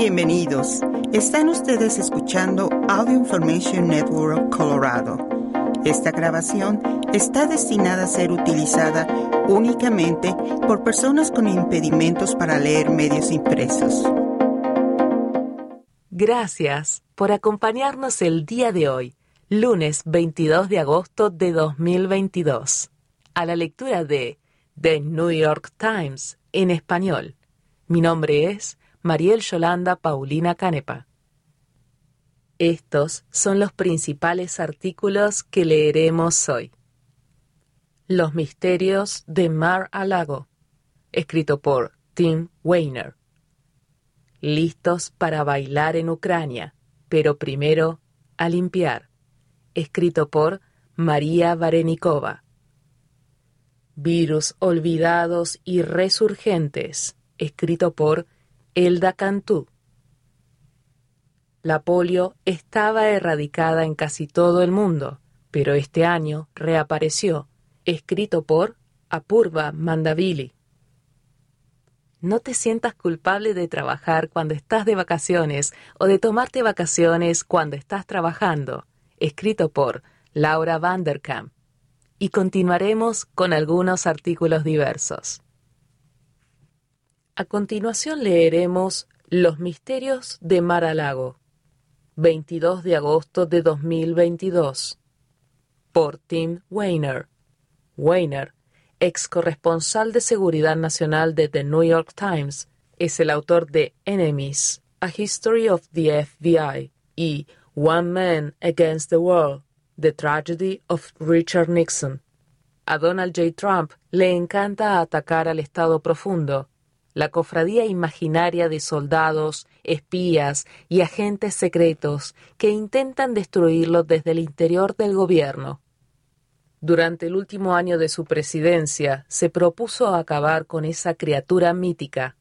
Bienvenidos. Están ustedes escuchando Audio Information Network Colorado. Esta grabación está destinada a ser utilizada únicamente por personas con impedimentos para leer medios impresos. Gracias por acompañarnos el día de hoy, lunes 22 de agosto de 2022, a la lectura de The New York Times en español. Mi nombre es Mariel Yolanda Paulina Canepa. Estos son los principales artículos que leeremos hoy. Los misterios de Mar a Lago, escrito por Tim Weiner. Listos para bailar en Ucrania, pero primero a limpiar, escrito por María Varenikova. Virus olvidados y resurgentes, escrito por Elda Cantú. La polio estaba erradicada en casi todo el mundo, pero este año reapareció, escrito por Apurva Mandavili. No te sientas culpable de trabajar cuando estás de vacaciones o de tomarte vacaciones cuando estás trabajando, escrito por Laura Vanderkamp. Y continuaremos con algunos artículos diversos. A continuación leeremos Los misterios de Mar a Lago, 22 de agosto de 2022, por Tim Weiner. Weiner, ex corresponsal de seguridad nacional de The New York Times, es el autor de Enemies, A History of the FBI y One Man Against the World, The Tragedy of Richard Nixon. A Donald J. Trump le encanta atacar al Estado profundo la cofradía imaginaria de soldados, espías y agentes secretos que intentan destruirlo desde el interior del gobierno. Durante el último año de su presidencia se propuso acabar con esa criatura mítica.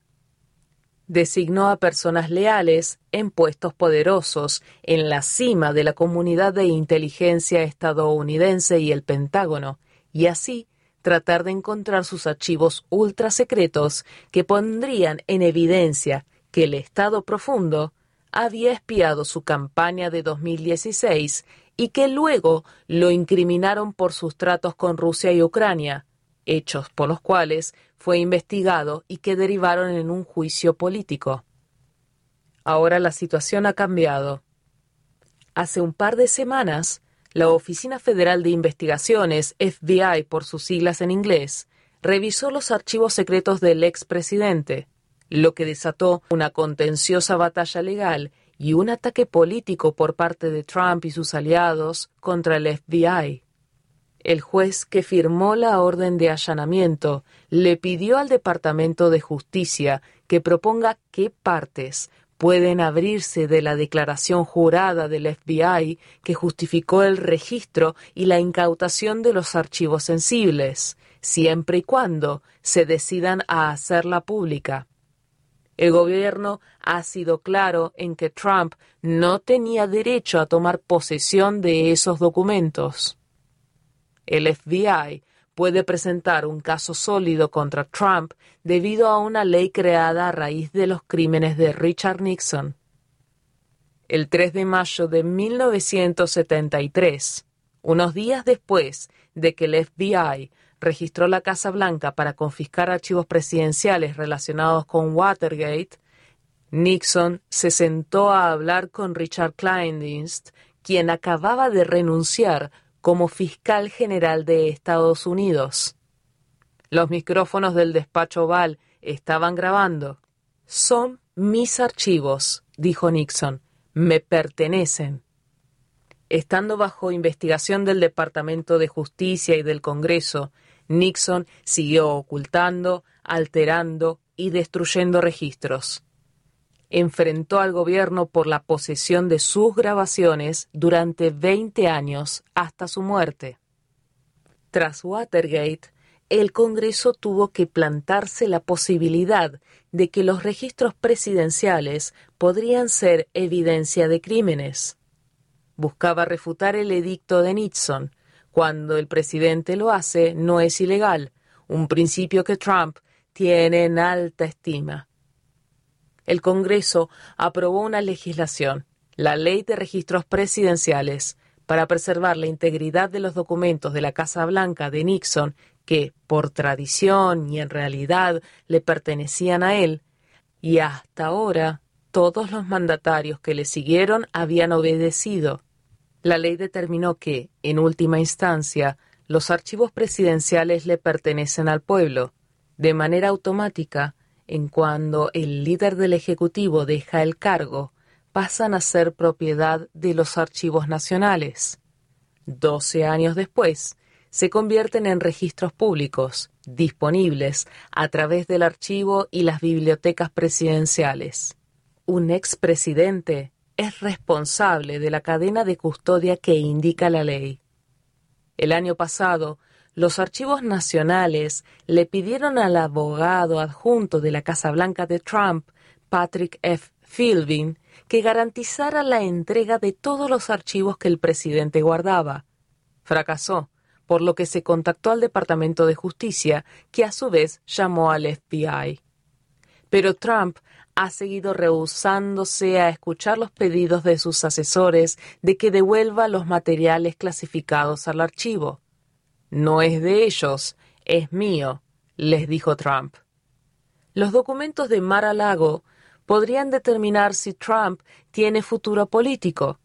Designó a personas leales en puestos poderosos en la cima de la comunidad de inteligencia estadounidense y el Pentágono, y así tratar de encontrar sus archivos ultra secretos que pondrían en evidencia que el Estado profundo había espiado su campaña de 2016 y que luego lo incriminaron por sus tratos con Rusia y Ucrania, hechos por los cuales fue investigado y que derivaron en un juicio político. Ahora la situación ha cambiado. Hace un par de semanas, la Oficina Federal de Investigaciones, FBI por sus siglas en inglés, revisó los archivos secretos del expresidente, lo que desató una contenciosa batalla legal y un ataque político por parte de Trump y sus aliados contra el FBI. El juez que firmó la orden de allanamiento le pidió al Departamento de Justicia que proponga qué partes pueden abrirse de la declaración jurada del FBI que justificó el registro y la incautación de los archivos sensibles, siempre y cuando se decidan a hacerla pública. El gobierno ha sido claro en que Trump no tenía derecho a tomar posesión de esos documentos. El FBI puede presentar un caso sólido contra Trump debido a una ley creada a raíz de los crímenes de Richard Nixon. El 3 de mayo de 1973, unos días después de que el FBI registró la Casa Blanca para confiscar archivos presidenciales relacionados con Watergate, Nixon se sentó a hablar con Richard Kleindienst, quien acababa de renunciar como fiscal general de Estados Unidos. Los micrófonos del despacho Oval estaban grabando. Son mis archivos, dijo Nixon. Me pertenecen. Estando bajo investigación del Departamento de Justicia y del Congreso, Nixon siguió ocultando, alterando y destruyendo registros enfrentó al gobierno por la posesión de sus grabaciones durante 20 años hasta su muerte. Tras Watergate, el Congreso tuvo que plantarse la posibilidad de que los registros presidenciales podrían ser evidencia de crímenes. Buscaba refutar el edicto de Nixon. Cuando el presidente lo hace, no es ilegal, un principio que Trump tiene en alta estima. El Congreso aprobó una legislación, la Ley de Registros Presidenciales, para preservar la integridad de los documentos de la Casa Blanca de Nixon que, por tradición y en realidad, le pertenecían a él, y hasta ahora todos los mandatarios que le siguieron habían obedecido. La ley determinó que, en última instancia, los archivos presidenciales le pertenecen al pueblo, de manera automática, en cuando el líder del Ejecutivo deja el cargo, pasan a ser propiedad de los archivos nacionales. Doce años después, se convierten en registros públicos, disponibles a través del archivo y las bibliotecas presidenciales. Un expresidente es responsable de la cadena de custodia que indica la ley. El año pasado, los archivos nacionales le pidieron al abogado adjunto de la Casa Blanca de Trump, Patrick F. Philbin, que garantizara la entrega de todos los archivos que el presidente guardaba. Fracasó, por lo que se contactó al Departamento de Justicia, que a su vez llamó al FBI. Pero Trump ha seguido rehusándose a escuchar los pedidos de sus asesores de que devuelva los materiales clasificados al archivo. No es de ellos, es mío, les dijo Trump. Los documentos de Mar-a-Lago podrían determinar si Trump tiene futuro político.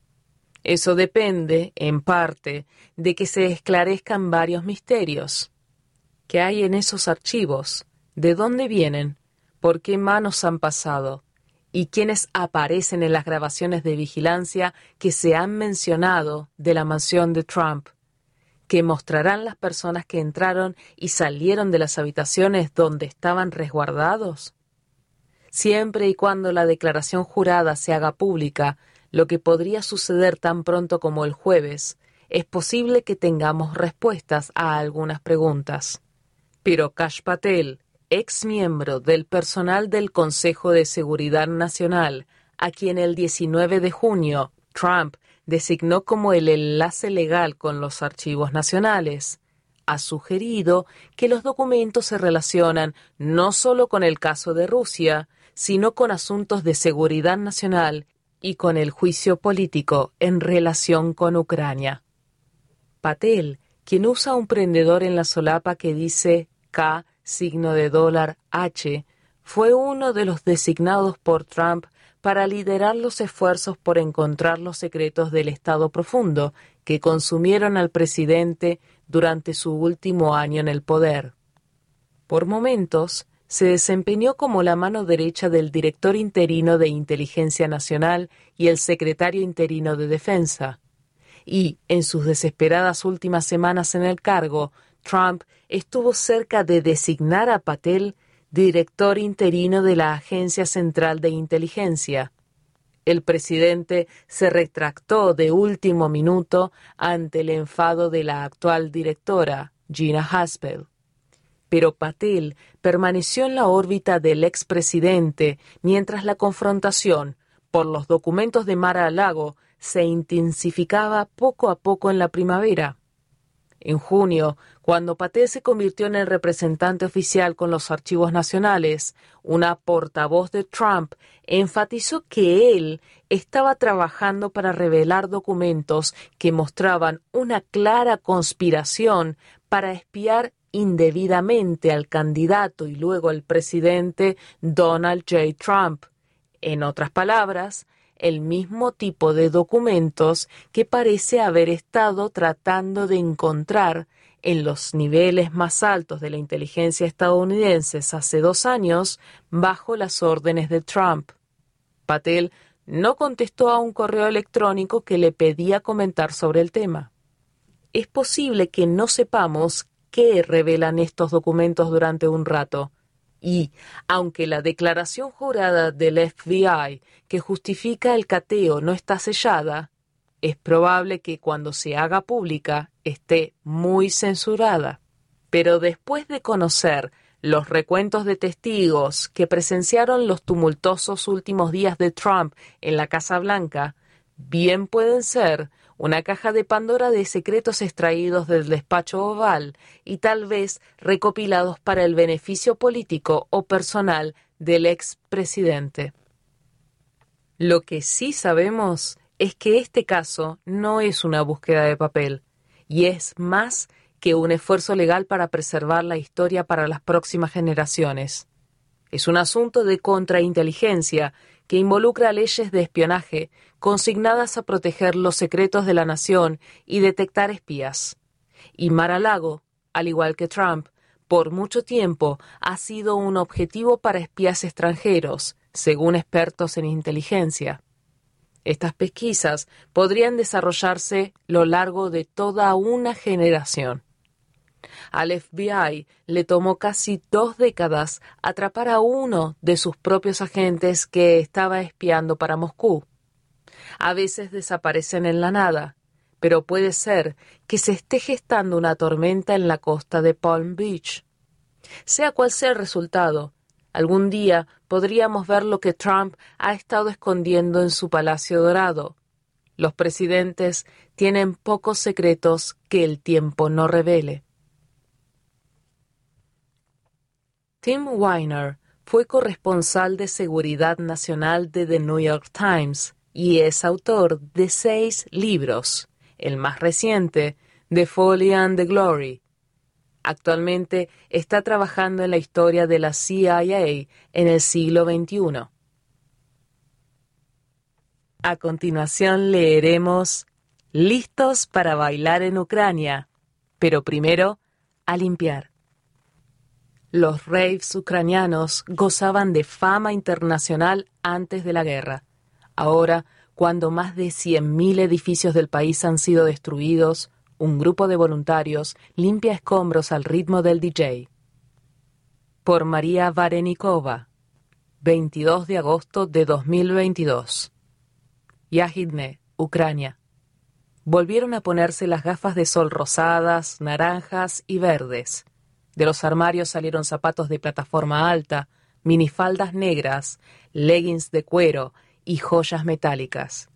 Eso depende, en parte, de que se esclarezcan varios misterios. ¿Qué hay en esos archivos? ¿De dónde vienen? ¿Por qué manos han pasado? ¿Y quiénes aparecen en las grabaciones de vigilancia que se han mencionado de la mansión de Trump? ¿Qué mostrarán las personas que entraron y salieron de las habitaciones donde estaban resguardados? Siempre y cuando la declaración jurada se haga pública, lo que podría suceder tan pronto como el jueves, es posible que tengamos respuestas a algunas preguntas. Pero Kash Patel, ex miembro del personal del Consejo de Seguridad Nacional, a quien el 19 de junio Trump designó como el enlace legal con los archivos nacionales, ha sugerido que los documentos se relacionan no solo con el caso de Rusia, sino con asuntos de seguridad nacional y con el juicio político en relación con Ucrania. Patel, quien usa un prendedor en la solapa que dice K signo de dólar H, fue uno de los designados por Trump para liderar los esfuerzos por encontrar los secretos del Estado profundo que consumieron al presidente durante su último año en el poder. Por momentos, se desempeñó como la mano derecha del director interino de Inteligencia Nacional y el secretario interino de Defensa. Y, en sus desesperadas últimas semanas en el cargo, Trump estuvo cerca de designar a Patel director interino de la Agencia Central de Inteligencia. El presidente se retractó de último minuto ante el enfado de la actual directora, Gina Haspel pero Patel permaneció en la órbita del expresidente mientras la confrontación por los documentos de Mar-a-Lago se intensificaba poco a poco en la primavera. En junio, cuando Patel se convirtió en el representante oficial con los archivos nacionales, una portavoz de Trump enfatizó que él estaba trabajando para revelar documentos que mostraban una clara conspiración para espiar indebidamente al candidato y luego al presidente Donald J. Trump. En otras palabras, el mismo tipo de documentos que parece haber estado tratando de encontrar en los niveles más altos de la inteligencia estadounidense hace dos años bajo las órdenes de Trump. Patel no contestó a un correo electrónico que le pedía comentar sobre el tema. Es posible que no sepamos qué revelan estos documentos durante un rato. Y, aunque la declaración jurada del FBI que justifica el cateo no está sellada, es probable que cuando se haga pública esté muy censurada. Pero después de conocer los recuentos de testigos que presenciaron los tumultuosos últimos días de Trump en la Casa Blanca, bien pueden ser una caja de Pandora de secretos extraídos del despacho oval y tal vez recopilados para el beneficio político o personal del expresidente. Lo que sí sabemos es que este caso no es una búsqueda de papel, y es más que un esfuerzo legal para preservar la historia para las próximas generaciones. Es un asunto de contrainteligencia que involucra leyes de espionaje consignadas a proteger los secretos de la nación y detectar espías. Y Mar-a-Lago, al igual que Trump, por mucho tiempo ha sido un objetivo para espías extranjeros, según expertos en inteligencia. Estas pesquisas podrían desarrollarse lo largo de toda una generación. Al FBI le tomó casi dos décadas atrapar a uno de sus propios agentes que estaba espiando para Moscú. A veces desaparecen en la nada, pero puede ser que se esté gestando una tormenta en la costa de Palm Beach. Sea cual sea el resultado, algún día podríamos ver lo que Trump ha estado escondiendo en su Palacio Dorado. Los presidentes tienen pocos secretos que el tiempo no revele. Tim Weiner fue corresponsal de Seguridad Nacional de The New York Times y es autor de seis libros, el más reciente, The Folly and the Glory. Actualmente está trabajando en la historia de la CIA en el siglo XXI. A continuación leeremos Listos para bailar en Ucrania, pero primero a limpiar. Los raves ucranianos gozaban de fama internacional antes de la guerra. Ahora, cuando más de 100.000 edificios del país han sido destruidos, un grupo de voluntarios limpia escombros al ritmo del DJ. Por María Varenikova, 22 de agosto de 2022. Yahidne, Ucrania. Volvieron a ponerse las gafas de sol rosadas, naranjas y verdes de los armarios salieron zapatos de plataforma alta, minifaldas negras, leggings de cuero y joyas metálicas.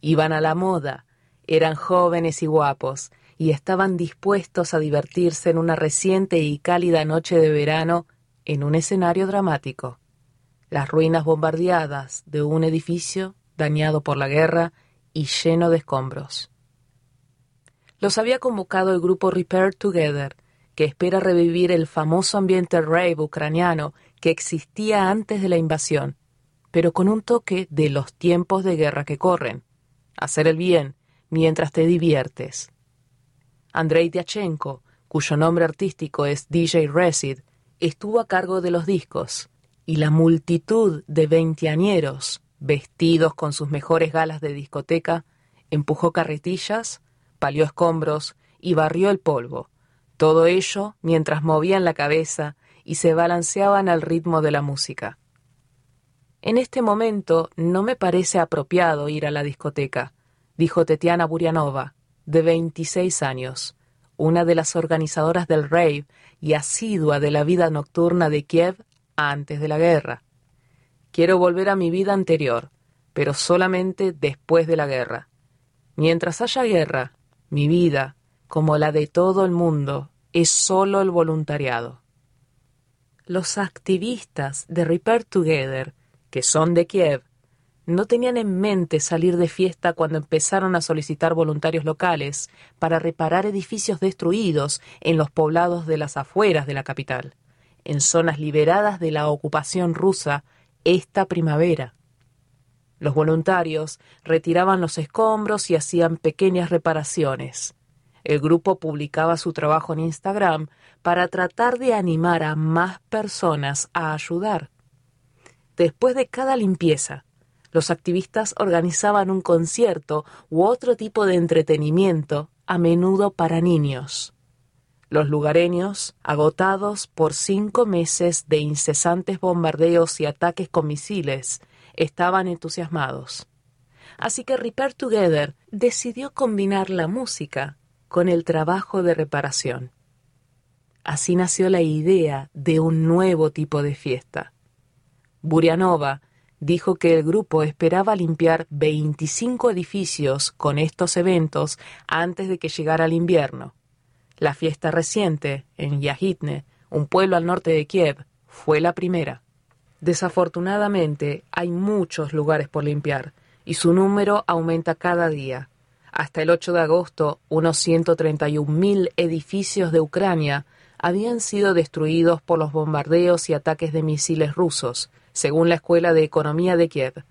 Iban a la moda, eran jóvenes y guapos, y estaban dispuestos a divertirse en una reciente y cálida noche de verano en un escenario dramático. Las ruinas bombardeadas de un edificio dañado por la guerra y lleno de escombros. Los había convocado el grupo Repair Together, que espera revivir el famoso ambiente rave ucraniano que existía antes de la invasión, pero con un toque de los tiempos de guerra que corren. Hacer el bien mientras te diviertes. Andrei Diachenko, cuyo nombre artístico es DJ Resid, estuvo a cargo de los discos, y la multitud de veinteañeros, vestidos con sus mejores galas de discoteca, empujó carretillas, palió escombros y barrió el polvo, todo ello mientras movían la cabeza y se balanceaban al ritmo de la música. En este momento no me parece apropiado ir a la discoteca, dijo Tetiana Burianova, de 26 años, una de las organizadoras del rave y asidua de la vida nocturna de Kiev antes de la guerra. Quiero volver a mi vida anterior, pero solamente después de la guerra. Mientras haya guerra, mi vida, como la de todo el mundo, es solo el voluntariado. Los activistas de Repair Together, que son de Kiev, no tenían en mente salir de fiesta cuando empezaron a solicitar voluntarios locales para reparar edificios destruidos en los poblados de las afueras de la capital, en zonas liberadas de la ocupación rusa esta primavera. Los voluntarios retiraban los escombros y hacían pequeñas reparaciones. El grupo publicaba su trabajo en Instagram para tratar de animar a más personas a ayudar. Después de cada limpieza, los activistas organizaban un concierto u otro tipo de entretenimiento, a menudo para niños. Los lugareños, agotados por cinco meses de incesantes bombardeos y ataques con misiles, estaban entusiasmados. Así que Repair Together decidió combinar la música con el trabajo de reparación. Así nació la idea de un nuevo tipo de fiesta. Burianova dijo que el grupo esperaba limpiar 25 edificios con estos eventos antes de que llegara el invierno. La fiesta reciente, en Yahitne, un pueblo al norte de Kiev, fue la primera. Desafortunadamente, hay muchos lugares por limpiar, y su número aumenta cada día. Hasta el 8 de agosto, unos 131.000 edificios de Ucrania habían sido destruidos por los bombardeos y ataques de misiles rusos, según la Escuela de Economía de Kiev.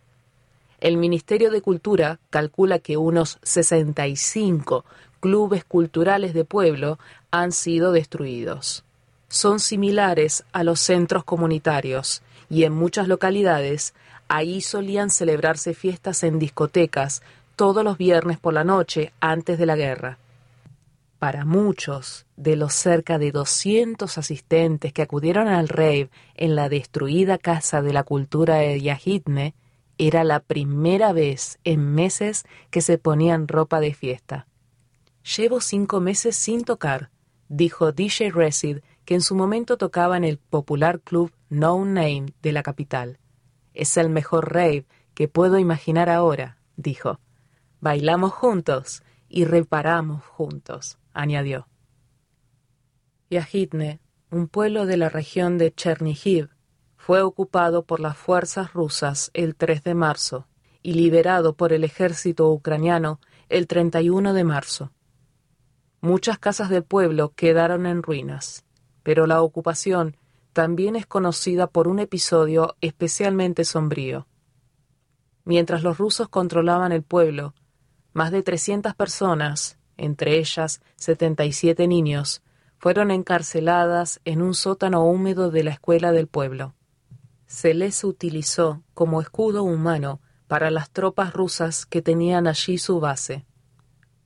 El Ministerio de Cultura calcula que unos 65 clubes culturales de pueblo han sido destruidos. Son similares a los centros comunitarios y en muchas localidades ahí solían celebrarse fiestas en discotecas todos los viernes por la noche antes de la guerra. Para muchos de los cerca de 200 asistentes que acudieron al rave en la destruida Casa de la Cultura de Yahidne, era la primera vez en meses que se ponían ropa de fiesta. Llevo cinco meses sin tocar, dijo DJ Resid, que en su momento tocaba en el popular club No Name de la capital. Es el mejor rave que puedo imaginar ahora, dijo. Bailamos juntos y reparamos juntos añadió. Yajitne, un pueblo de la región de Chernihiv, fue ocupado por las fuerzas rusas el 3 de marzo y liberado por el ejército ucraniano el 31 de marzo. Muchas casas del pueblo quedaron en ruinas, pero la ocupación también es conocida por un episodio especialmente sombrío. Mientras los rusos controlaban el pueblo, más de 300 personas, entre ellas 77 niños, fueron encarceladas en un sótano húmedo de la escuela del pueblo. Se les utilizó como escudo humano para las tropas rusas que tenían allí su base.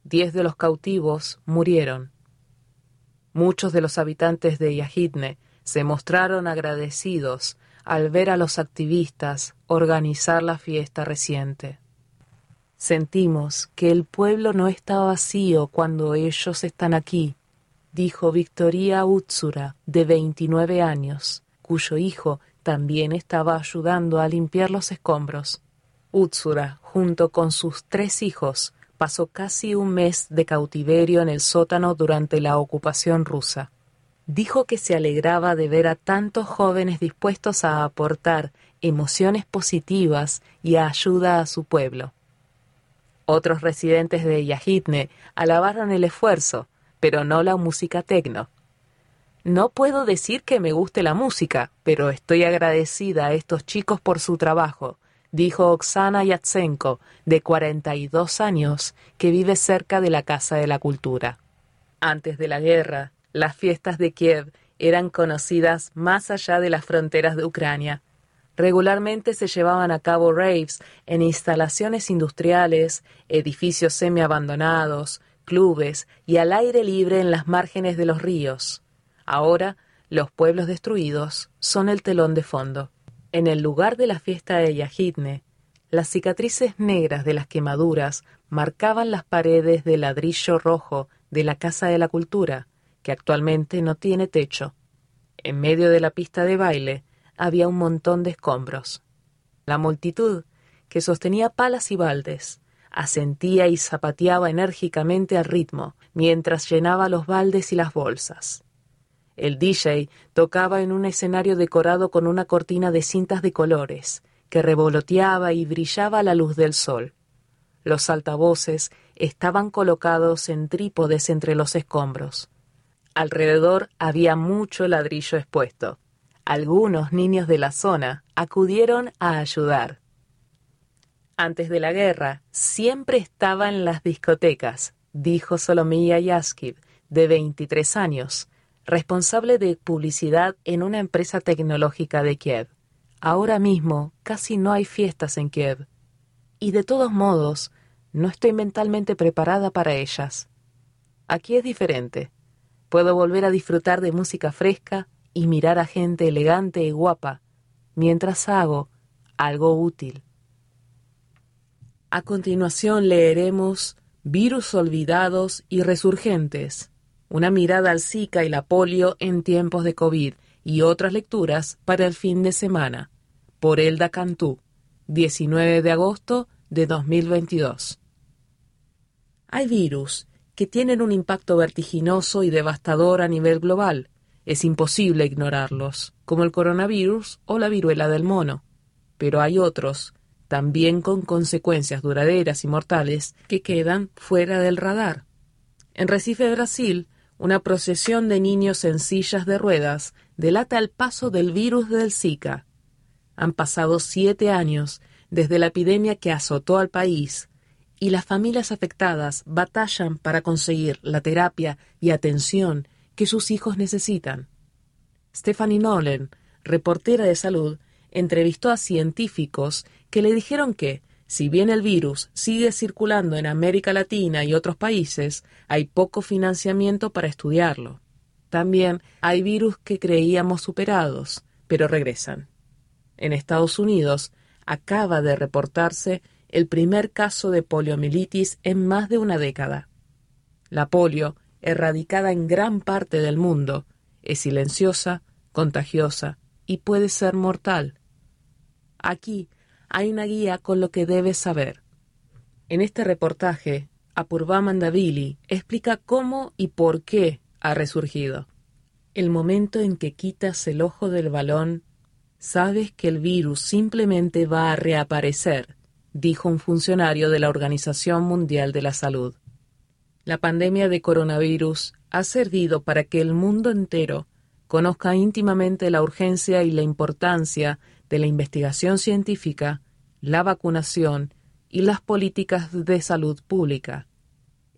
Diez de los cautivos murieron. Muchos de los habitantes de Yahidne se mostraron agradecidos al ver a los activistas organizar la fiesta reciente. Sentimos que el pueblo no está vacío cuando ellos están aquí, dijo Victoria Utsura, de 29 años, cuyo hijo también estaba ayudando a limpiar los escombros. Utsura, junto con sus tres hijos, pasó casi un mes de cautiverio en el sótano durante la ocupación rusa. Dijo que se alegraba de ver a tantos jóvenes dispuestos a aportar emociones positivas y ayuda a su pueblo. Otros residentes de Yajitne alabaron el esfuerzo, pero no la música tecno. No puedo decir que me guste la música, pero estoy agradecida a estos chicos por su trabajo, dijo Oksana Yatsenko, de 42 años, que vive cerca de la Casa de la Cultura. Antes de la guerra, las fiestas de Kiev eran conocidas más allá de las fronteras de Ucrania. Regularmente se llevaban a cabo raves en instalaciones industriales, edificios semi-abandonados, clubes y al aire libre en las márgenes de los ríos. Ahora, los pueblos destruidos son el telón de fondo. En el lugar de la fiesta de Yajitne, las cicatrices negras de las quemaduras marcaban las paredes de ladrillo rojo de la Casa de la Cultura, que actualmente no tiene techo. En medio de la pista de baile, había un montón de escombros. La multitud, que sostenía palas y baldes, asentía y zapateaba enérgicamente al ritmo, mientras llenaba los baldes y las bolsas. El DJ tocaba en un escenario decorado con una cortina de cintas de colores, que revoloteaba y brillaba a la luz del sol. Los altavoces estaban colocados en trípodes entre los escombros. Alrededor había mucho ladrillo expuesto. Algunos niños de la zona acudieron a ayudar. Antes de la guerra, siempre estaba en las discotecas, dijo Solomía Yaskiv, de 23 años, responsable de publicidad en una empresa tecnológica de Kiev. Ahora mismo casi no hay fiestas en Kiev. Y de todos modos, no estoy mentalmente preparada para ellas. Aquí es diferente. Puedo volver a disfrutar de música fresca, y mirar a gente elegante y guapa mientras hago algo útil. A continuación leeremos Virus olvidados y resurgentes, una mirada al Zika y la polio en tiempos de COVID y otras lecturas para el fin de semana, por Elda Cantú, 19 de agosto de 2022. Hay virus que tienen un impacto vertiginoso y devastador a nivel global, es imposible ignorarlos, como el coronavirus o la viruela del mono. Pero hay otros, también con consecuencias duraderas y mortales, que quedan fuera del radar. En Recife, Brasil, una procesión de niños en sillas de ruedas delata el paso del virus del Zika. Han pasado siete años desde la epidemia que azotó al país y las familias afectadas batallan para conseguir la terapia y atención que sus hijos necesitan. Stephanie Nolan, reportera de salud, entrevistó a científicos que le dijeron que, si bien el virus sigue circulando en América Latina y otros países, hay poco financiamiento para estudiarlo. También hay virus que creíamos superados, pero regresan. En Estados Unidos acaba de reportarse el primer caso de poliomielitis en más de una década. La polio, erradicada en gran parte del mundo, es silenciosa, contagiosa y puede ser mortal. Aquí hay una guía con lo que debes saber. En este reportaje, Apurva Mandavili explica cómo y por qué ha resurgido. El momento en que quitas el ojo del balón, sabes que el virus simplemente va a reaparecer, dijo un funcionario de la Organización Mundial de la Salud. La pandemia de coronavirus ha servido para que el mundo entero conozca íntimamente la urgencia y la importancia de la investigación científica, la vacunación y las políticas de salud pública.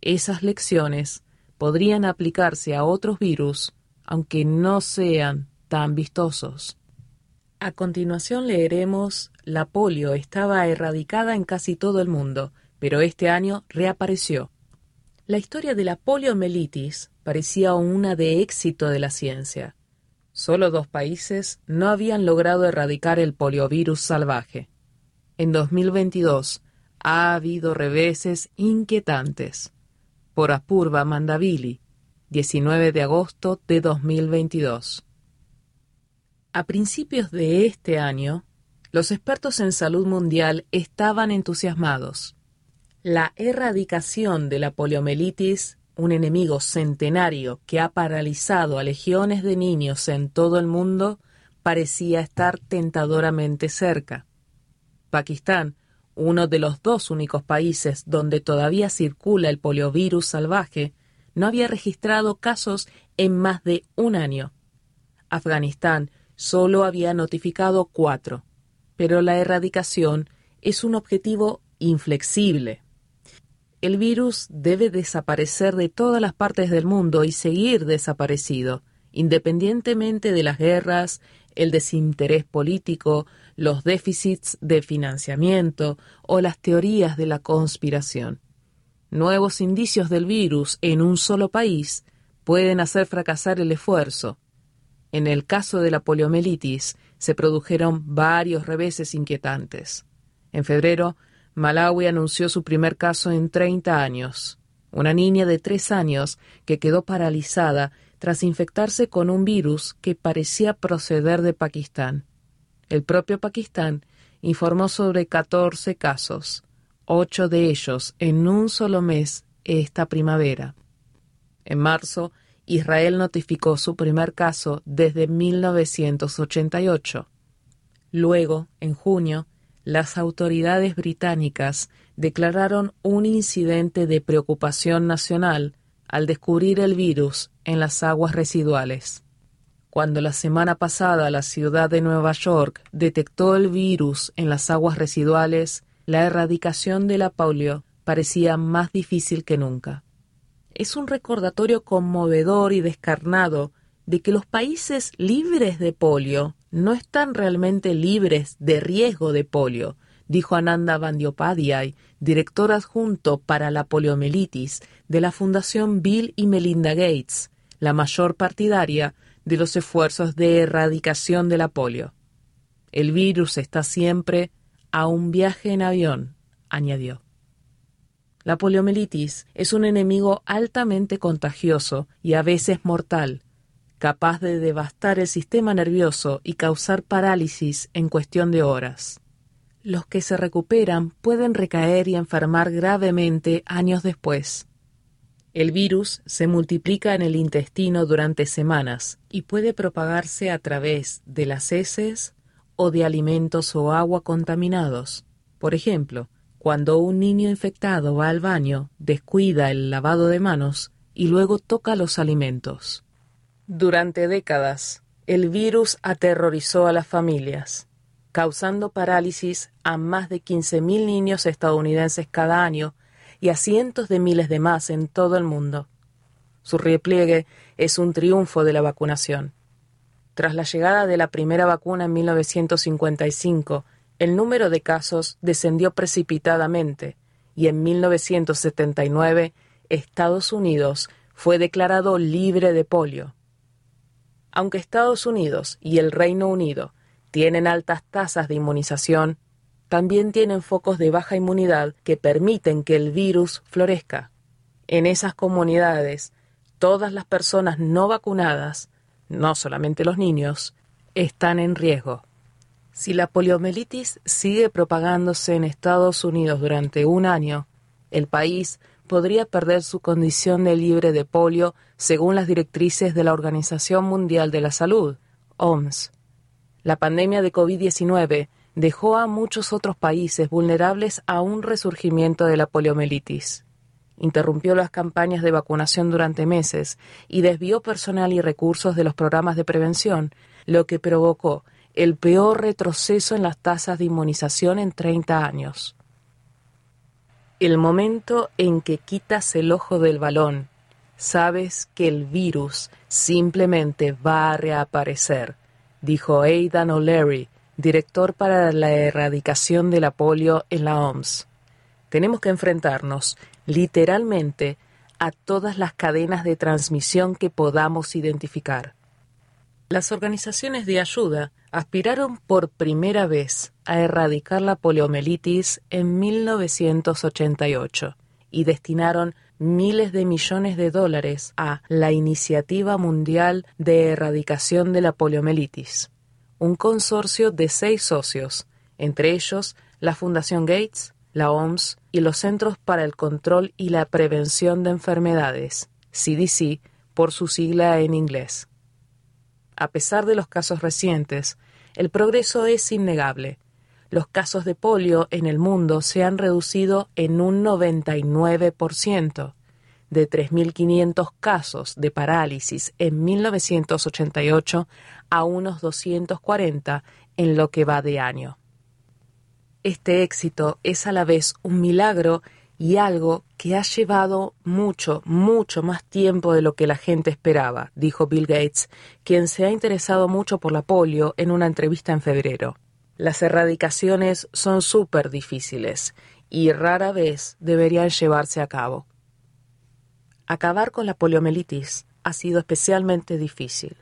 Esas lecciones podrían aplicarse a otros virus, aunque no sean tan vistosos. A continuación leeremos La polio estaba erradicada en casi todo el mundo, pero este año reapareció. La historia de la poliomielitis parecía una de éxito de la ciencia. Solo dos países no habían logrado erradicar el poliovirus salvaje. En 2022 ha habido reveses inquietantes. Por Apurva Mandavili, 19 de agosto de 2022. A principios de este año, los expertos en salud mundial estaban entusiasmados. La erradicación de la poliomielitis un enemigo centenario que ha paralizado a legiones de niños en todo el mundo, parecía estar tentadoramente cerca. Pakistán, uno de los dos únicos países donde todavía circula el poliovirus salvaje, no había registrado casos en más de un año. Afganistán solo había notificado cuatro, pero la erradicación es un objetivo inflexible el virus debe desaparecer de todas las partes del mundo y seguir desaparecido, independientemente de las guerras, el desinterés político, los déficits de financiamiento o las teorías de la conspiración. Nuevos indicios del virus en un solo país pueden hacer fracasar el esfuerzo. En el caso de la poliomielitis se produjeron varios reveses inquietantes. En febrero, Malawi anunció su primer caso en 30 años. Una niña de tres años que quedó paralizada tras infectarse con un virus que parecía proceder de Pakistán. El propio Pakistán informó sobre 14 casos, ocho de ellos en un solo mes esta primavera. En marzo, Israel notificó su primer caso desde 1988. Luego, en junio, las autoridades británicas declararon un incidente de preocupación nacional al descubrir el virus en las aguas residuales. Cuando la semana pasada la ciudad de Nueva York detectó el virus en las aguas residuales, la erradicación de la polio parecía más difícil que nunca. Es un recordatorio conmovedor y descarnado de que los países libres de polio no están realmente libres de riesgo de polio, dijo Ananda Bandyopadhyay, director adjunto para la poliomielitis de la Fundación Bill y Melinda Gates, la mayor partidaria de los esfuerzos de erradicación de la polio. El virus está siempre a un viaje en avión, añadió. La poliomielitis es un enemigo altamente contagioso y a veces mortal, capaz de devastar el sistema nervioso y causar parálisis en cuestión de horas. Los que se recuperan pueden recaer y enfermar gravemente años después. El virus se multiplica en el intestino durante semanas y puede propagarse a través de las heces o de alimentos o agua contaminados. Por ejemplo, cuando un niño infectado va al baño, descuida el lavado de manos y luego toca los alimentos. Durante décadas, el virus aterrorizó a las familias, causando parálisis a más de 15.000 niños estadounidenses cada año y a cientos de miles de más en todo el mundo. Su repliegue es un triunfo de la vacunación. Tras la llegada de la primera vacuna en 1955, el número de casos descendió precipitadamente y en 1979 Estados Unidos fue declarado libre de polio. Aunque Estados Unidos y el Reino Unido tienen altas tasas de inmunización, también tienen focos de baja inmunidad que permiten que el virus florezca. En esas comunidades, todas las personas no vacunadas no solamente los niños, están en riesgo. Si la poliomielitis sigue propagándose en Estados Unidos durante un año, el país podría perder su condición de libre de polio según las directrices de la Organización Mundial de la Salud, OMS. La pandemia de COVID-19 dejó a muchos otros países vulnerables a un resurgimiento de la poliomielitis interrumpió las campañas de vacunación durante meses y desvió personal y recursos de los programas de prevención, lo que provocó el peor retroceso en las tasas de inmunización en 30 años. El momento en que quitas el ojo del balón, sabes que el virus simplemente va a reaparecer, dijo Aidan O'Leary, director para la erradicación de la polio en la OMS. Tenemos que enfrentarnos literalmente a todas las cadenas de transmisión que podamos identificar. Las organizaciones de ayuda aspiraron por primera vez a erradicar la poliomielitis en 1988 y destinaron miles de millones de dólares a la Iniciativa Mundial de Erradicación de la Poliomielitis, un consorcio de seis socios, entre ellos la Fundación Gates, la OMS y los Centros para el Control y la Prevención de Enfermedades, CDC, por su sigla en inglés. A pesar de los casos recientes, el progreso es innegable. Los casos de polio en el mundo se han reducido en un 99%, de 3.500 casos de parálisis en 1988 a unos 240 en lo que va de año. Este éxito es a la vez un milagro y algo que ha llevado mucho, mucho más tiempo de lo que la gente esperaba, dijo Bill Gates, quien se ha interesado mucho por la polio en una entrevista en febrero. Las erradicaciones son súper difíciles y rara vez deberían llevarse a cabo. Acabar con la poliomielitis ha sido especialmente difícil.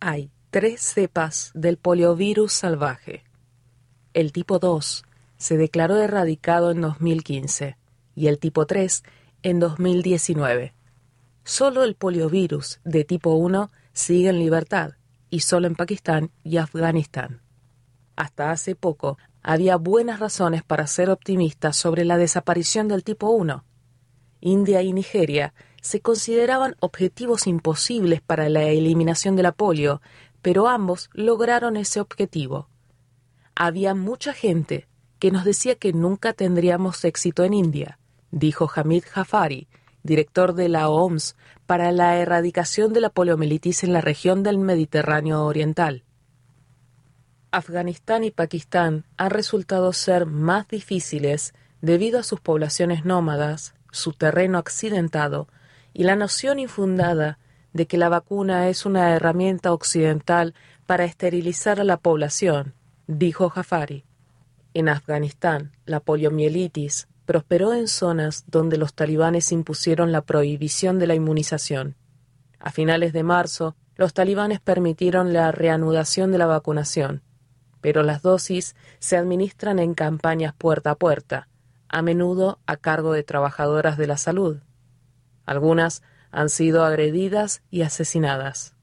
Hay tres cepas del poliovirus salvaje el tipo 2 se declaró erradicado en 2015 y el tipo 3 en 2019. Solo el poliovirus de tipo 1 sigue en libertad y solo en Pakistán y Afganistán. Hasta hace poco había buenas razones para ser optimistas sobre la desaparición del tipo 1. India y Nigeria se consideraban objetivos imposibles para la eliminación de la polio, pero ambos lograron ese objetivo había mucha gente que nos decía que nunca tendríamos éxito en India, dijo Hamid Jafari, director de la OMS para la erradicación de la poliomielitis en la región del Mediterráneo Oriental. Afganistán y Pakistán han resultado ser más difíciles debido a sus poblaciones nómadas, su terreno accidentado y la noción infundada de que la vacuna es una herramienta occidental para esterilizar a la población dijo Jafari. En Afganistán, la poliomielitis prosperó en zonas donde los talibanes impusieron la prohibición de la inmunización. A finales de marzo, los talibanes permitieron la reanudación de la vacunación, pero las dosis se administran en campañas puerta a puerta, a menudo a cargo de trabajadoras de la salud. Algunas han sido agredidas y asesinadas.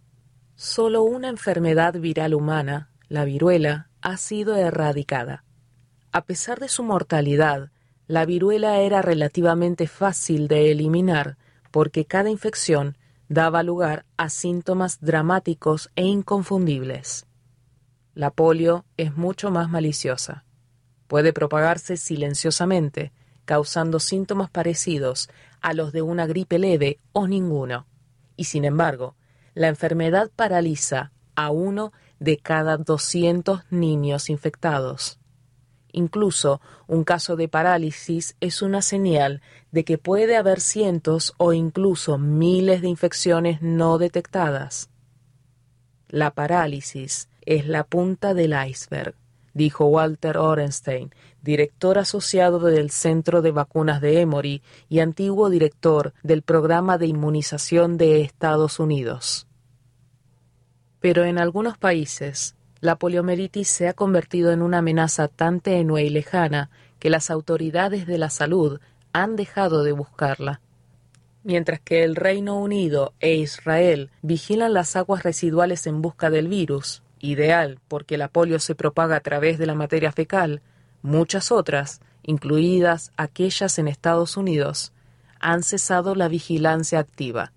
Solo una enfermedad viral humana, la viruela, ha sido erradicada. A pesar de su mortalidad, la viruela era relativamente fácil de eliminar porque cada infección daba lugar a síntomas dramáticos e inconfundibles. La polio es mucho más maliciosa. Puede propagarse silenciosamente, causando síntomas parecidos a los de una gripe leve o ninguno. Y sin embargo, la enfermedad paraliza a uno de cada 200 niños infectados. Incluso un caso de parálisis es una señal de que puede haber cientos o incluso miles de infecciones no detectadas. La parálisis es la punta del iceberg, dijo Walter Orenstein, director asociado del Centro de Vacunas de Emory y antiguo director del Programa de Inmunización de Estados Unidos. Pero en algunos países, la poliomielitis se ha convertido en una amenaza tan tenue y lejana que las autoridades de la salud han dejado de buscarla. Mientras que el Reino Unido e Israel vigilan las aguas residuales en busca del virus, ideal porque la polio se propaga a través de la materia fecal, muchas otras, incluidas aquellas en Estados Unidos, han cesado la vigilancia activa.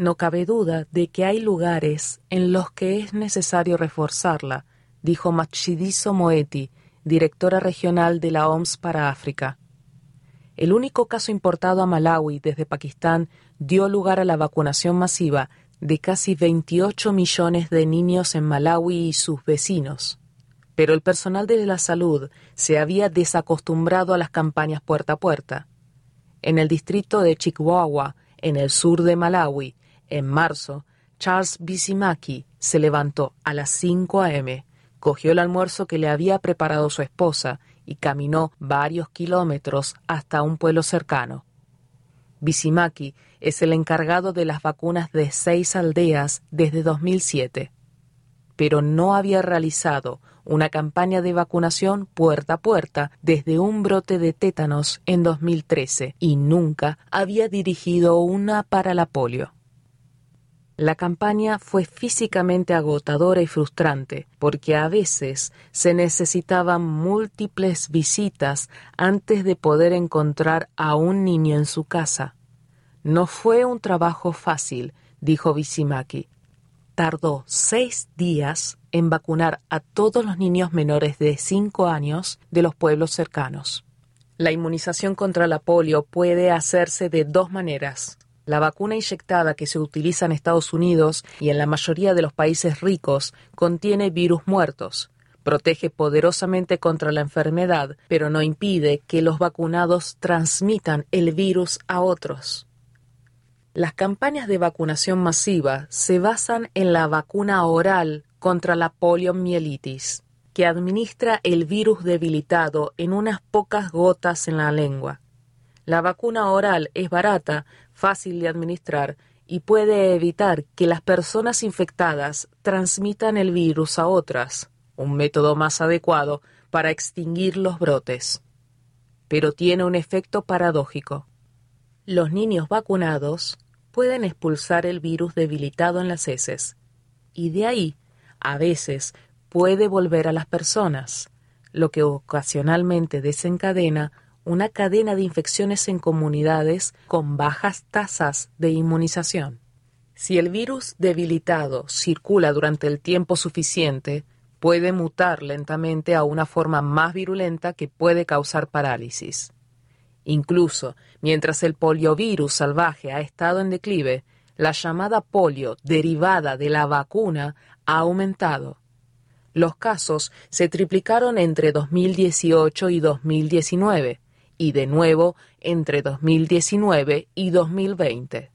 No cabe duda de que hay lugares en los que es necesario reforzarla, dijo Matshidiso Moeti, directora regional de la OMS para África. El único caso importado a Malawi desde Pakistán dio lugar a la vacunación masiva de casi 28 millones de niños en Malawi y sus vecinos. Pero el personal de la salud se había desacostumbrado a las campañas puerta a puerta. En el distrito de Chikwawa, en el sur de Malawi, en marzo, Charles Bisimaki se levantó a las 5 a.m., cogió el almuerzo que le había preparado su esposa y caminó varios kilómetros hasta un pueblo cercano. Bisimaki es el encargado de las vacunas de seis aldeas desde 2007, pero no había realizado una campaña de vacunación puerta a puerta desde un brote de tétanos en 2013 y nunca había dirigido una para la polio. La campaña fue físicamente agotadora y frustrante, porque a veces se necesitaban múltiples visitas antes de poder encontrar a un niño en su casa. No fue un trabajo fácil, dijo Bisimaki. Tardó seis días en vacunar a todos los niños menores de cinco años de los pueblos cercanos. La inmunización contra la polio puede hacerse de dos maneras la vacuna inyectada que se utiliza en Estados Unidos y en la mayoría de los países ricos contiene virus muertos. Protege poderosamente contra la enfermedad, pero no impide que los vacunados transmitan el virus a otros. Las campañas de vacunación masiva se basan en la vacuna oral contra la poliomielitis, que administra el virus debilitado en unas pocas gotas en la lengua. La vacuna oral es barata fácil de administrar y puede evitar que las personas infectadas transmitan el virus a otras, un método más adecuado para extinguir los brotes. Pero tiene un efecto paradójico. Los niños vacunados pueden expulsar el virus debilitado en las heces, y de ahí, a veces, puede volver a las personas, lo que ocasionalmente desencadena una cadena de infecciones en comunidades con bajas tasas de inmunización. Si el virus debilitado circula durante el tiempo suficiente, puede mutar lentamente a una forma más virulenta que puede causar parálisis. Incluso mientras el poliovirus salvaje ha estado en declive, la llamada polio derivada de la vacuna ha aumentado. Los casos se triplicaron entre 2018 y 2019, y de nuevo entre 2019 y 2020.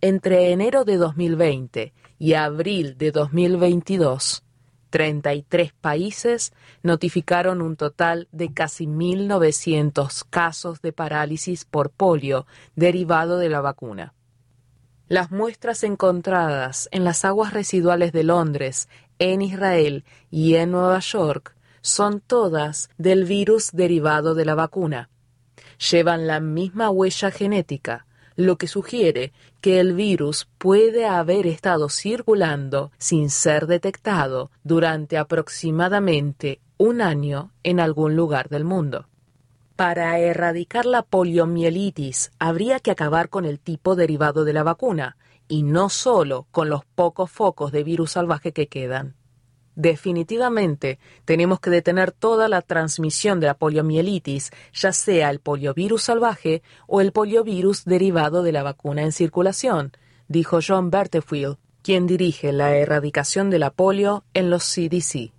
Entre enero de 2020 y abril de 2022, 33 países notificaron un total de casi 1.900 casos de parálisis por polio derivado de la vacuna. Las muestras encontradas en las aguas residuales de Londres, en Israel y en Nueva York son todas del virus derivado de la vacuna. Llevan la misma huella genética, lo que sugiere que el virus puede haber estado circulando sin ser detectado durante aproximadamente un año en algún lugar del mundo. Para erradicar la poliomielitis habría que acabar con el tipo derivado de la vacuna, y no solo con los pocos focos de virus salvaje que quedan. Definitivamente tenemos que detener toda la transmisión de la poliomielitis, ya sea el poliovirus salvaje o el poliovirus derivado de la vacuna en circulación, dijo John Bertefield, quien dirige la erradicación de la polio en los CDC.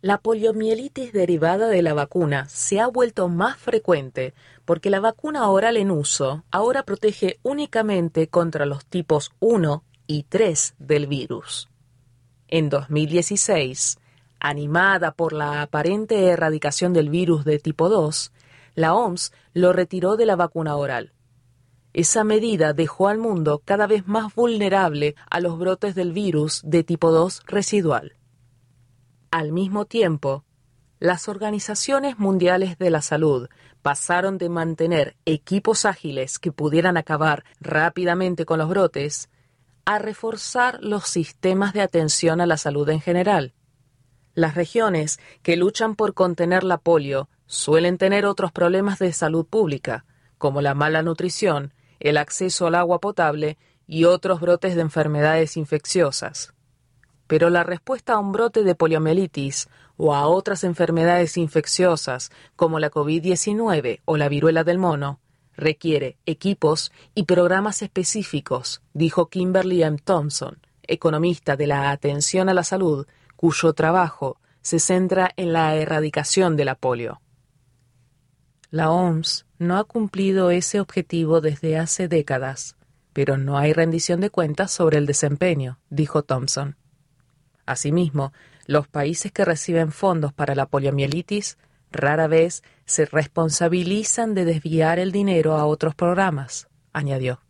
La poliomielitis derivada de la vacuna se ha vuelto más frecuente porque la vacuna oral en uso ahora protege únicamente contra los tipos 1 y 3 del virus. En 2016, animada por la aparente erradicación del virus de tipo 2, la OMS lo retiró de la vacuna oral. Esa medida dejó al mundo cada vez más vulnerable a los brotes del virus de tipo 2 residual. Al mismo tiempo, las organizaciones mundiales de la salud pasaron de mantener equipos ágiles que pudieran acabar rápidamente con los brotes a reforzar los sistemas de atención a la salud en general. Las regiones que luchan por contener la polio suelen tener otros problemas de salud pública, como la mala nutrición, el acceso al agua potable y otros brotes de enfermedades infecciosas. Pero la respuesta a un brote de poliomielitis o a otras enfermedades infecciosas como la COVID-19 o la viruela del mono requiere equipos y programas específicos, dijo Kimberly M. Thompson, economista de la atención a la salud, cuyo trabajo se centra en la erradicación de la polio. La OMS no ha cumplido ese objetivo desde hace décadas, pero no hay rendición de cuentas sobre el desempeño, dijo Thompson. Asimismo, los países que reciben fondos para la poliomielitis rara vez se responsabilizan de desviar el dinero a otros programas, añadió.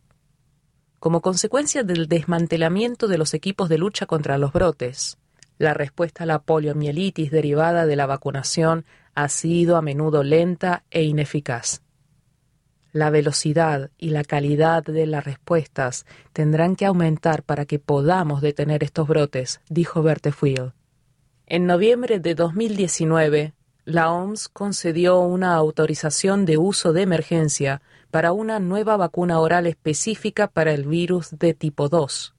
Como consecuencia del desmantelamiento de los equipos de lucha contra los brotes, la respuesta a la poliomielitis derivada de la vacunación ha sido a menudo lenta e ineficaz. La velocidad y la calidad de las respuestas tendrán que aumentar para que podamos detener estos brotes, dijo Bertefield. En noviembre de 2019, la OMS concedió una autorización de uso de emergencia para una nueva vacuna oral específica para el virus de tipo 2.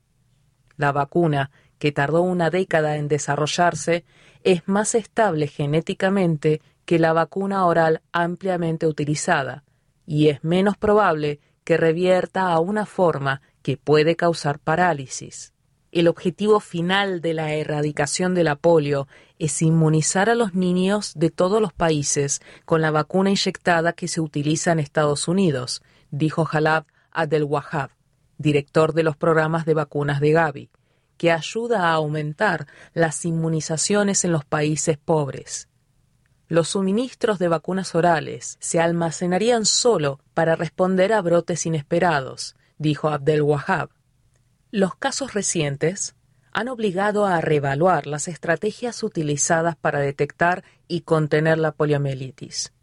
La vacuna, que tardó una década en desarrollarse, es más estable genéticamente que la vacuna oral ampliamente utilizada y es menos probable que revierta a una forma que puede causar parálisis. El objetivo final de la erradicación de la polio es inmunizar a los niños de todos los países con la vacuna inyectada que se utiliza en Estados Unidos, dijo Jalab Abdel Wahab, director de los programas de vacunas de Gavi, que ayuda a aumentar las inmunizaciones en los países pobres. Los suministros de vacunas orales se almacenarían solo para responder a brotes inesperados, dijo Abdel Wahab, los casos recientes han obligado a reevaluar las estrategias utilizadas para detectar y contener la poliomielitis.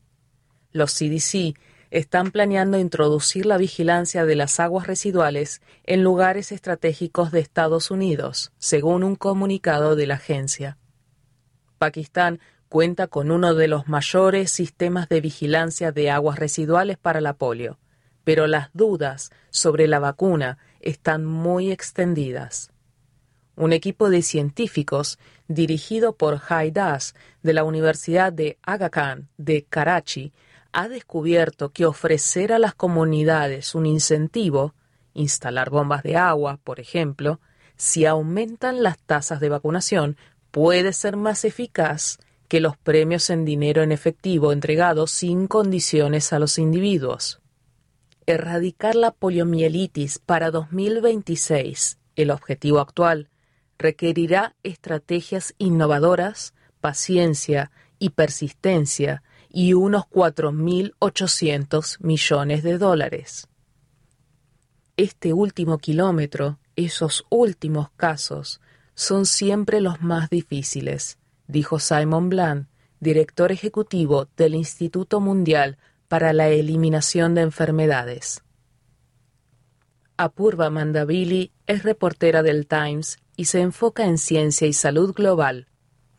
Los CDC están planeando introducir la vigilancia de las aguas residuales en lugares estratégicos de Estados Unidos, según un comunicado de la agencia. Pakistán cuenta con uno de los mayores sistemas de vigilancia de aguas residuales para la polio, pero las dudas sobre la vacuna están muy extendidas. Un equipo de científicos dirigido por Das de la Universidad de Aga Khan de Karachi ha descubierto que ofrecer a las comunidades un incentivo, instalar bombas de agua, por ejemplo, si aumentan las tasas de vacunación, puede ser más eficaz que los premios en dinero en efectivo entregados sin condiciones a los individuos erradicar la poliomielitis para 2026, el objetivo actual, requerirá estrategias innovadoras, paciencia y persistencia y unos 4.800 millones de dólares. Este último kilómetro, esos últimos casos, son siempre los más difíciles, dijo Simon Bland, director ejecutivo del Instituto Mundial para la eliminación de enfermedades. Apurva Mandavili es reportera del Times y se enfoca en ciencia y salud global.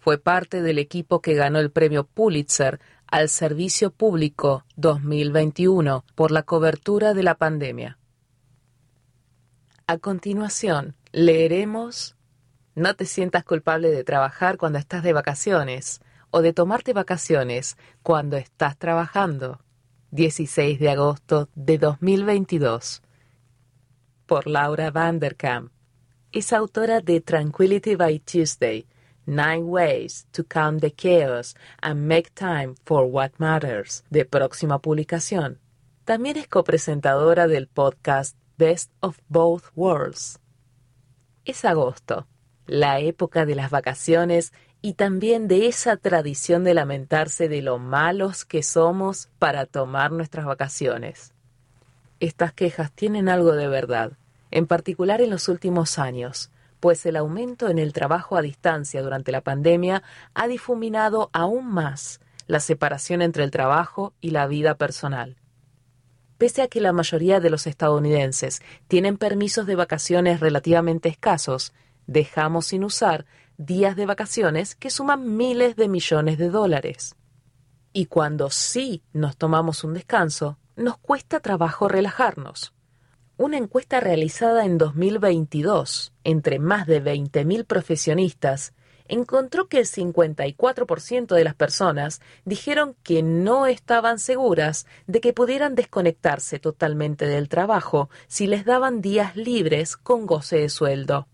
Fue parte del equipo que ganó el premio Pulitzer al Servicio Público 2021 por la cobertura de la pandemia. A continuación, leeremos No te sientas culpable de trabajar cuando estás de vacaciones o de tomarte vacaciones cuando estás trabajando. 16 de agosto de 2022. Por Laura Vanderkam. Es autora de Tranquility by Tuesday, Nine Ways to Calm the Chaos and Make Time for What Matters, de próxima publicación. También es copresentadora del podcast Best of Both Worlds. Es agosto, la época de las vacaciones y también de esa tradición de lamentarse de lo malos que somos para tomar nuestras vacaciones. Estas quejas tienen algo de verdad, en particular en los últimos años, pues el aumento en el trabajo a distancia durante la pandemia ha difuminado aún más la separación entre el trabajo y la vida personal. Pese a que la mayoría de los estadounidenses tienen permisos de vacaciones relativamente escasos, dejamos sin usar días de vacaciones que suman miles de millones de dólares. Y cuando sí nos tomamos un descanso, nos cuesta trabajo relajarnos. Una encuesta realizada en 2022 entre más de 20.000 profesionistas encontró que el 54% de las personas dijeron que no estaban seguras de que pudieran desconectarse totalmente del trabajo si les daban días libres con goce de sueldo.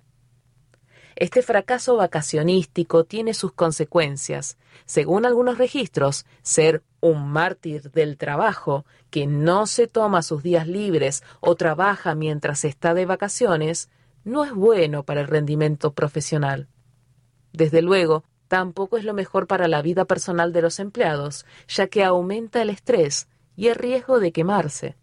Este fracaso vacacionístico tiene sus consecuencias. Según algunos registros, ser un mártir del trabajo que no se toma sus días libres o trabaja mientras está de vacaciones no es bueno para el rendimiento profesional. Desde luego, tampoco es lo mejor para la vida personal de los empleados, ya que aumenta el estrés y el riesgo de quemarse.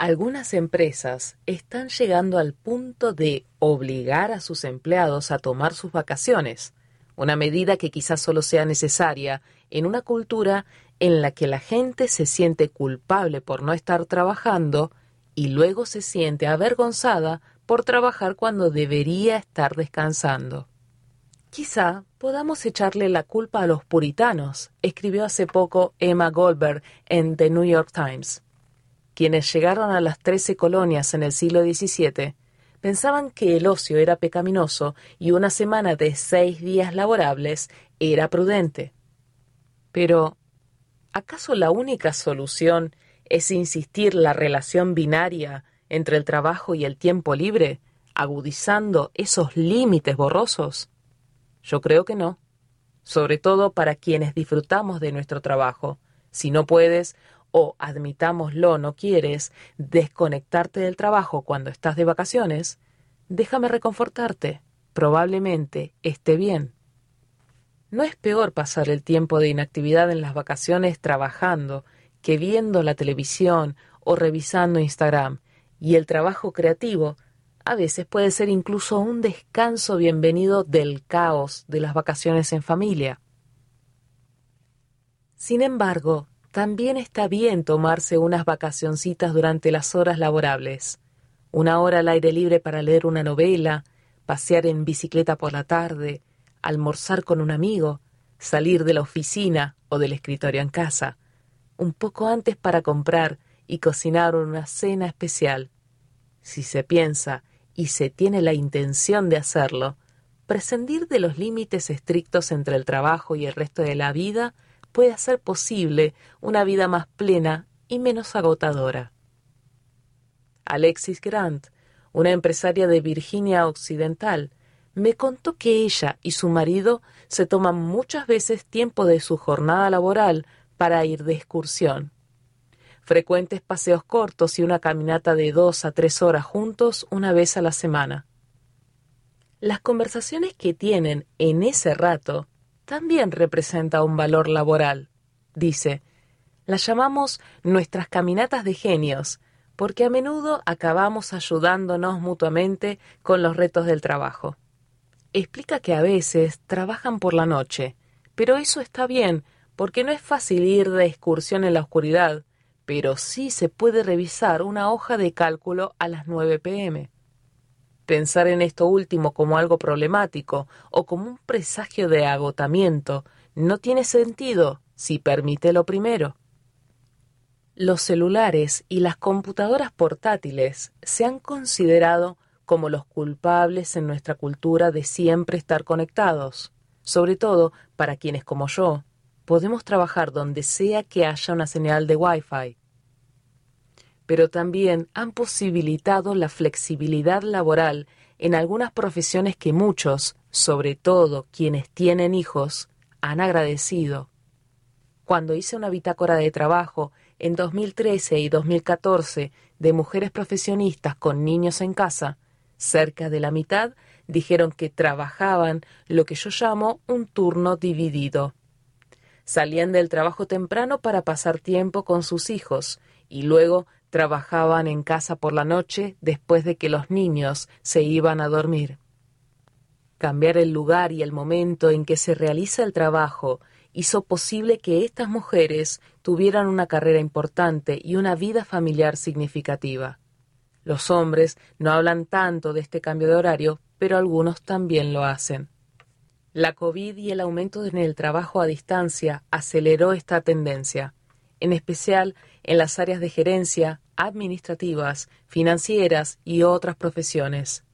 Algunas empresas están llegando al punto de obligar a sus empleados a tomar sus vacaciones, una medida que quizás solo sea necesaria en una cultura en la que la gente se siente culpable por no estar trabajando y luego se siente avergonzada por trabajar cuando debería estar descansando. Quizá podamos echarle la culpa a los puritanos, escribió hace poco Emma Goldberg en The New York Times quienes llegaron a las trece colonias en el siglo XVII, pensaban que el ocio era pecaminoso y una semana de seis días laborables era prudente. Pero, ¿acaso la única solución es insistir la relación binaria entre el trabajo y el tiempo libre, agudizando esos límites borrosos? Yo creo que no, sobre todo para quienes disfrutamos de nuestro trabajo. Si no puedes, o, admitámoslo, no quieres desconectarte del trabajo cuando estás de vacaciones, déjame reconfortarte. Probablemente esté bien. No es peor pasar el tiempo de inactividad en las vacaciones trabajando que viendo la televisión o revisando Instagram, y el trabajo creativo a veces puede ser incluso un descanso bienvenido del caos de las vacaciones en familia. Sin embargo, también está bien tomarse unas vacacioncitas durante las horas laborables. Una hora al aire libre para leer una novela, pasear en bicicleta por la tarde, almorzar con un amigo, salir de la oficina o del escritorio en casa, un poco antes para comprar y cocinar una cena especial. Si se piensa y se tiene la intención de hacerlo, prescindir de los límites estrictos entre el trabajo y el resto de la vida puede hacer posible una vida más plena y menos agotadora. Alexis Grant, una empresaria de Virginia Occidental, me contó que ella y su marido se toman muchas veces tiempo de su jornada laboral para ir de excursión. Frecuentes paseos cortos y una caminata de dos a tres horas juntos una vez a la semana. Las conversaciones que tienen en ese rato también representa un valor laboral. Dice, las llamamos nuestras caminatas de genios, porque a menudo acabamos ayudándonos mutuamente con los retos del trabajo. Explica que a veces trabajan por la noche, pero eso está bien, porque no es fácil ir de excursión en la oscuridad, pero sí se puede revisar una hoja de cálculo a las 9 pm. Pensar en esto último como algo problemático o como un presagio de agotamiento no tiene sentido si permite lo primero. Los celulares y las computadoras portátiles se han considerado como los culpables en nuestra cultura de siempre estar conectados, sobre todo para quienes como yo podemos trabajar donde sea que haya una señal de Wi-Fi. Pero también han posibilitado la flexibilidad laboral en algunas profesiones que muchos, sobre todo quienes tienen hijos, han agradecido. Cuando hice una bitácora de trabajo en 2013 y 2014 de mujeres profesionistas con niños en casa, cerca de la mitad dijeron que trabajaban lo que yo llamo un turno dividido. Salían del trabajo temprano para pasar tiempo con sus hijos y luego trabajaban en casa por la noche después de que los niños se iban a dormir. Cambiar el lugar y el momento en que se realiza el trabajo hizo posible que estas mujeres tuvieran una carrera importante y una vida familiar significativa. Los hombres no hablan tanto de este cambio de horario, pero algunos también lo hacen. La COVID y el aumento en el trabajo a distancia aceleró esta tendencia, en especial en las áreas de gerencia, administrativas, financieras y otras profesiones.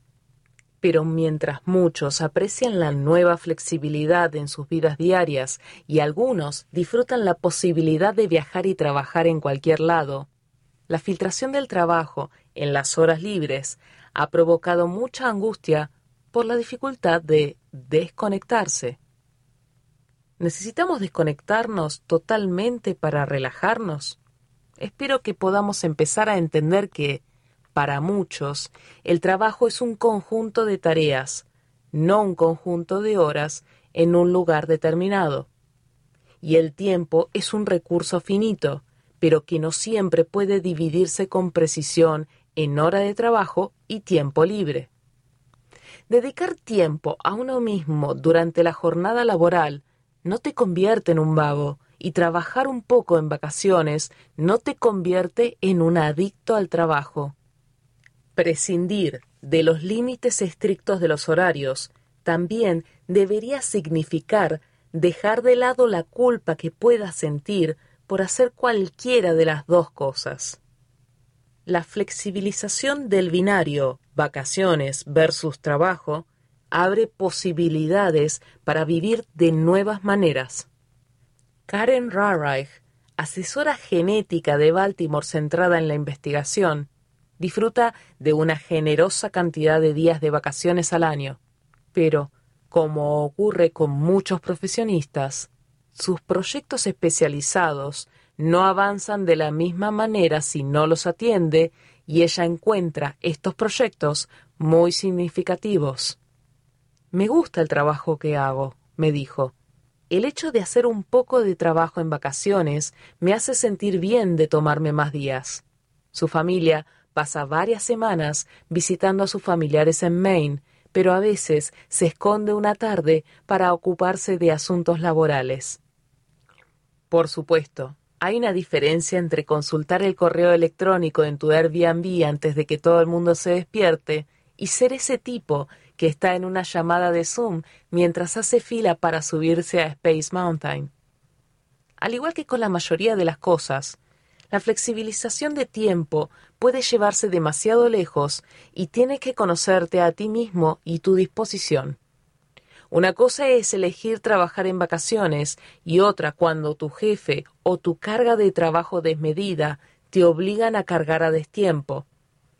Pero mientras muchos aprecian la nueva flexibilidad en sus vidas diarias y algunos disfrutan la posibilidad de viajar y trabajar en cualquier lado, la filtración del trabajo en las horas libres ha provocado mucha angustia por la dificultad de desconectarse. ¿Necesitamos desconectarnos totalmente para relajarnos? Espero que podamos empezar a entender que, para muchos, el trabajo es un conjunto de tareas, no un conjunto de horas en un lugar determinado. Y el tiempo es un recurso finito, pero que no siempre puede dividirse con precisión en hora de trabajo y tiempo libre. Dedicar tiempo a uno mismo durante la jornada laboral no te convierte en un vago y trabajar un poco en vacaciones no te convierte en un adicto al trabajo. Prescindir de los límites estrictos de los horarios también debería significar dejar de lado la culpa que puedas sentir por hacer cualquiera de las dos cosas. La flexibilización del binario vacaciones versus trabajo abre posibilidades para vivir de nuevas maneras. Karen Rarreich, asesora genética de Baltimore centrada en la investigación, disfruta de una generosa cantidad de días de vacaciones al año, pero, como ocurre con muchos profesionistas, sus proyectos especializados no avanzan de la misma manera si no los atiende y ella encuentra estos proyectos muy significativos. Me gusta el trabajo que hago, me dijo. El hecho de hacer un poco de trabajo en vacaciones me hace sentir bien de tomarme más días. Su familia pasa varias semanas visitando a sus familiares en Maine, pero a veces se esconde una tarde para ocuparse de asuntos laborales. Por supuesto, hay una diferencia entre consultar el correo electrónico en tu Airbnb antes de que todo el mundo se despierte y ser ese tipo que está en una llamada de Zoom mientras hace fila para subirse a Space Mountain. Al igual que con la mayoría de las cosas, la flexibilización de tiempo puede llevarse demasiado lejos y tienes que conocerte a ti mismo y tu disposición. Una cosa es elegir trabajar en vacaciones y otra cuando tu jefe o tu carga de trabajo desmedida te obligan a cargar a destiempo.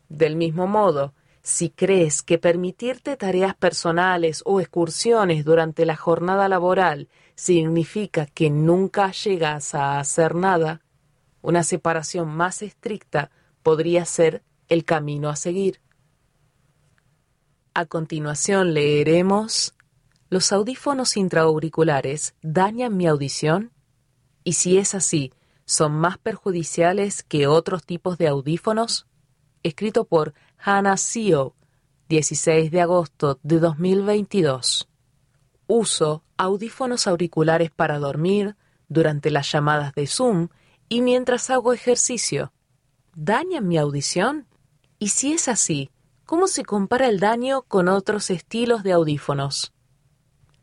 Del mismo modo, si crees que permitirte tareas personales o excursiones durante la jornada laboral significa que nunca llegas a hacer nada, una separación más estricta podría ser el camino a seguir. A continuación leeremos ¿Los audífonos intraauriculares dañan mi audición? Y si es así, ¿son más perjudiciales que otros tipos de audífonos? Escrito por Hannah Seo, 16 de agosto de 2022. Uso audífonos auriculares para dormir, durante las llamadas de Zoom y mientras hago ejercicio. ¿Dañan mi audición? Y si es así, ¿cómo se compara el daño con otros estilos de audífonos?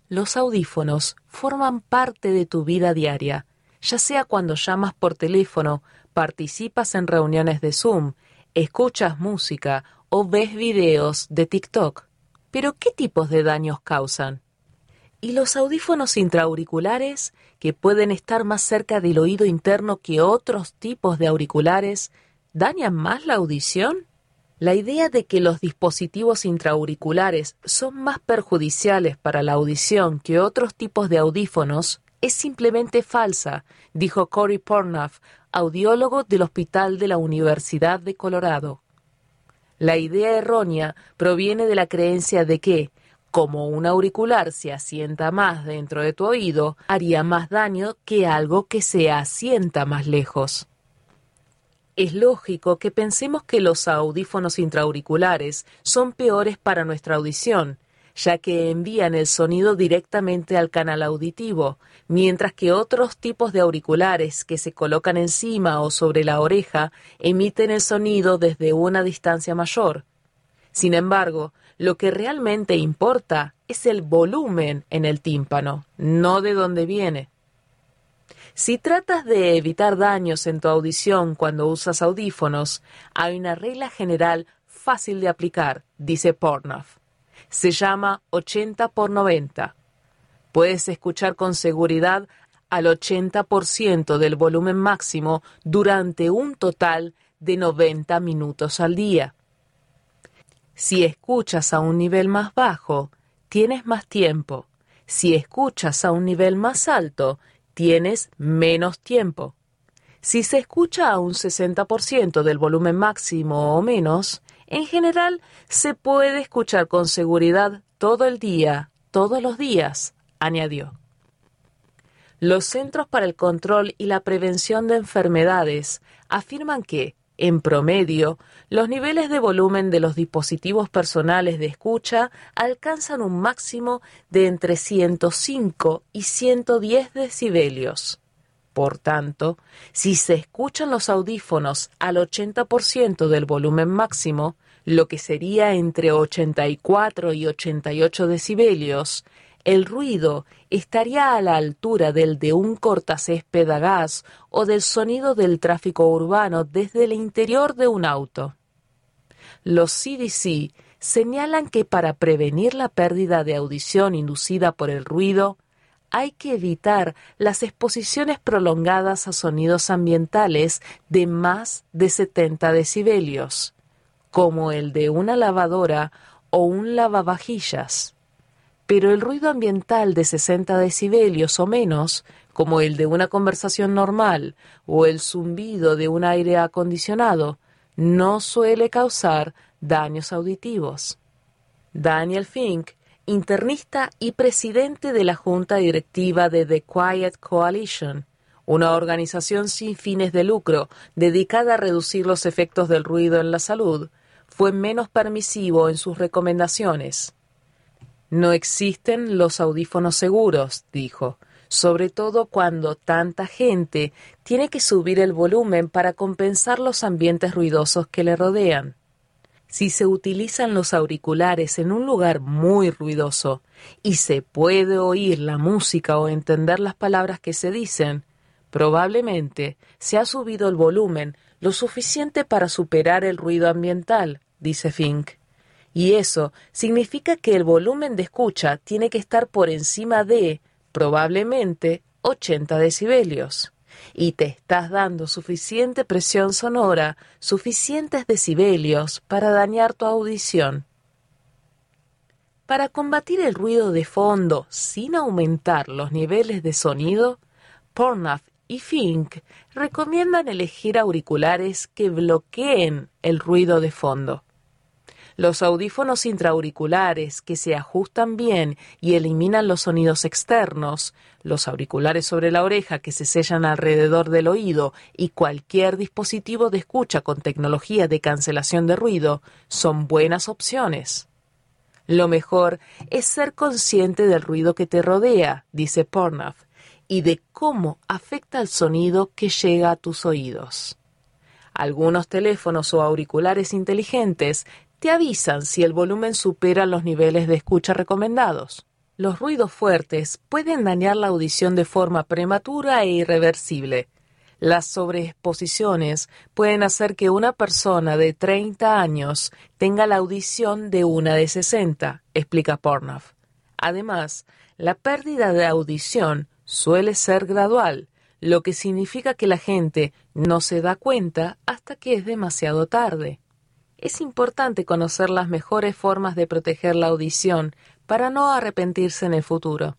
Los audífonos forman parte de tu vida diaria, ya sea cuando llamas por teléfono, participas en reuniones de Zoom, escuchas música o ves videos de TikTok. Pero ¿qué tipos de daños causan? ¿Y los audífonos intraauriculares, que pueden estar más cerca del oído interno que otros tipos de auriculares, dañan más la audición? La idea de que los dispositivos intraauriculares son más perjudiciales para la audición que otros tipos de audífonos es simplemente falsa, dijo Cory Pornoff, audiólogo del Hospital de la Universidad de Colorado. La idea errónea proviene de la creencia de que, como un auricular se asienta más dentro de tu oído, haría más daño que algo que se asienta más lejos. Es lógico que pensemos que los audífonos intraauriculares son peores para nuestra audición, ya que envían el sonido directamente al canal auditivo, mientras que otros tipos de auriculares que se colocan encima o sobre la oreja emiten el sonido desde una distancia mayor. Sin embargo, lo que realmente importa es el volumen en el tímpano, no de dónde viene. Si tratas de evitar daños en tu audición cuando usas audífonos, hay una regla general fácil de aplicar, dice Pornoff. Se llama 80 por 90. Puedes escuchar con seguridad al 80% del volumen máximo durante un total de 90 minutos al día. Si escuchas a un nivel más bajo, tienes más tiempo. Si escuchas a un nivel más alto, tienes menos tiempo. Si se escucha a un 60% del volumen máximo o menos, en general se puede escuchar con seguridad todo el día, todos los días, añadió. Los Centros para el Control y la Prevención de Enfermedades afirman que, en promedio, los niveles de volumen de los dispositivos personales de escucha alcanzan un máximo de entre 105 y 110 decibelios. Por tanto, si se escuchan los audífonos al 80% del volumen máximo, lo que sería entre 84 y 88 decibelios, el ruido estaría a la altura del de un cortacésped a gas o del sonido del tráfico urbano desde el interior de un auto. Los CDC señalan que para prevenir la pérdida de audición inducida por el ruido, hay que evitar las exposiciones prolongadas a sonidos ambientales de más de 70 decibelios, como el de una lavadora o un lavavajillas pero el ruido ambiental de 60 decibelios o menos, como el de una conversación normal o el zumbido de un aire acondicionado, no suele causar daños auditivos. Daniel Fink, internista y presidente de la junta directiva de The Quiet Coalition, una organización sin fines de lucro dedicada a reducir los efectos del ruido en la salud, fue menos permisivo en sus recomendaciones. No existen los audífonos seguros, dijo, sobre todo cuando tanta gente tiene que subir el volumen para compensar los ambientes ruidosos que le rodean. Si se utilizan los auriculares en un lugar muy ruidoso y se puede oír la música o entender las palabras que se dicen, probablemente se ha subido el volumen lo suficiente para superar el ruido ambiental, dice Fink y eso significa que el volumen de escucha tiene que estar por encima de, probablemente, 80 decibelios. Y te estás dando suficiente presión sonora, suficientes decibelios para dañar tu audición. Para combatir el ruido de fondo sin aumentar los niveles de sonido, Pornoff y Fink recomiendan elegir auriculares que bloqueen el ruido de fondo. Los audífonos intraauriculares que se ajustan bien y eliminan los sonidos externos, los auriculares sobre la oreja que se sellan alrededor del oído y cualquier dispositivo de escucha con tecnología de cancelación de ruido son buenas opciones. Lo mejor es ser consciente del ruido que te rodea, dice Pornoff, y de cómo afecta el sonido que llega a tus oídos. Algunos teléfonos o auriculares inteligentes te avisan si el volumen supera los niveles de escucha recomendados. Los ruidos fuertes pueden dañar la audición de forma prematura e irreversible. Las sobreexposiciones pueden hacer que una persona de 30 años tenga la audición de una de 60, explica Pornoff. Además, la pérdida de audición suele ser gradual, lo que significa que la gente no se da cuenta hasta que es demasiado tarde. Es importante conocer las mejores formas de proteger la audición para no arrepentirse en el futuro.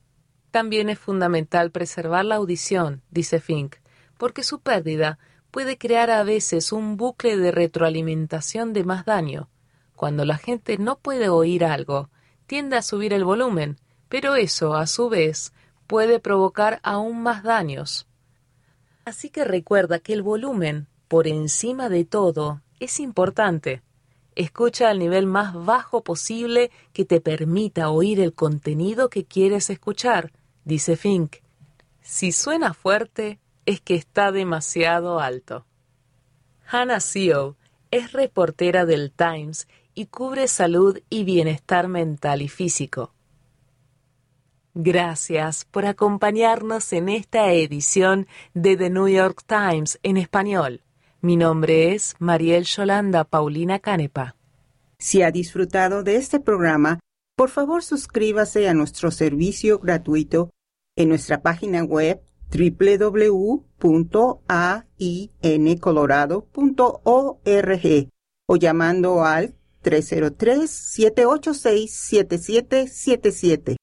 También es fundamental preservar la audición, dice Fink, porque su pérdida puede crear a veces un bucle de retroalimentación de más daño. Cuando la gente no puede oír algo, tiende a subir el volumen, pero eso, a su vez, puede provocar aún más daños. Así que recuerda que el volumen, por encima de todo, es importante. Escucha al nivel más bajo posible que te permita oír el contenido que quieres escuchar, dice Fink. Si suena fuerte, es que está demasiado alto. Hannah Seo es reportera del Times y cubre salud y bienestar mental y físico. Gracias por acompañarnos en esta edición de The New York Times en español. Mi nombre es Mariel Yolanda Paulina Canepa. Si ha disfrutado de este programa, por favor suscríbase a nuestro servicio gratuito en nuestra página web www.aincolorado.org o llamando al 303-786-7777.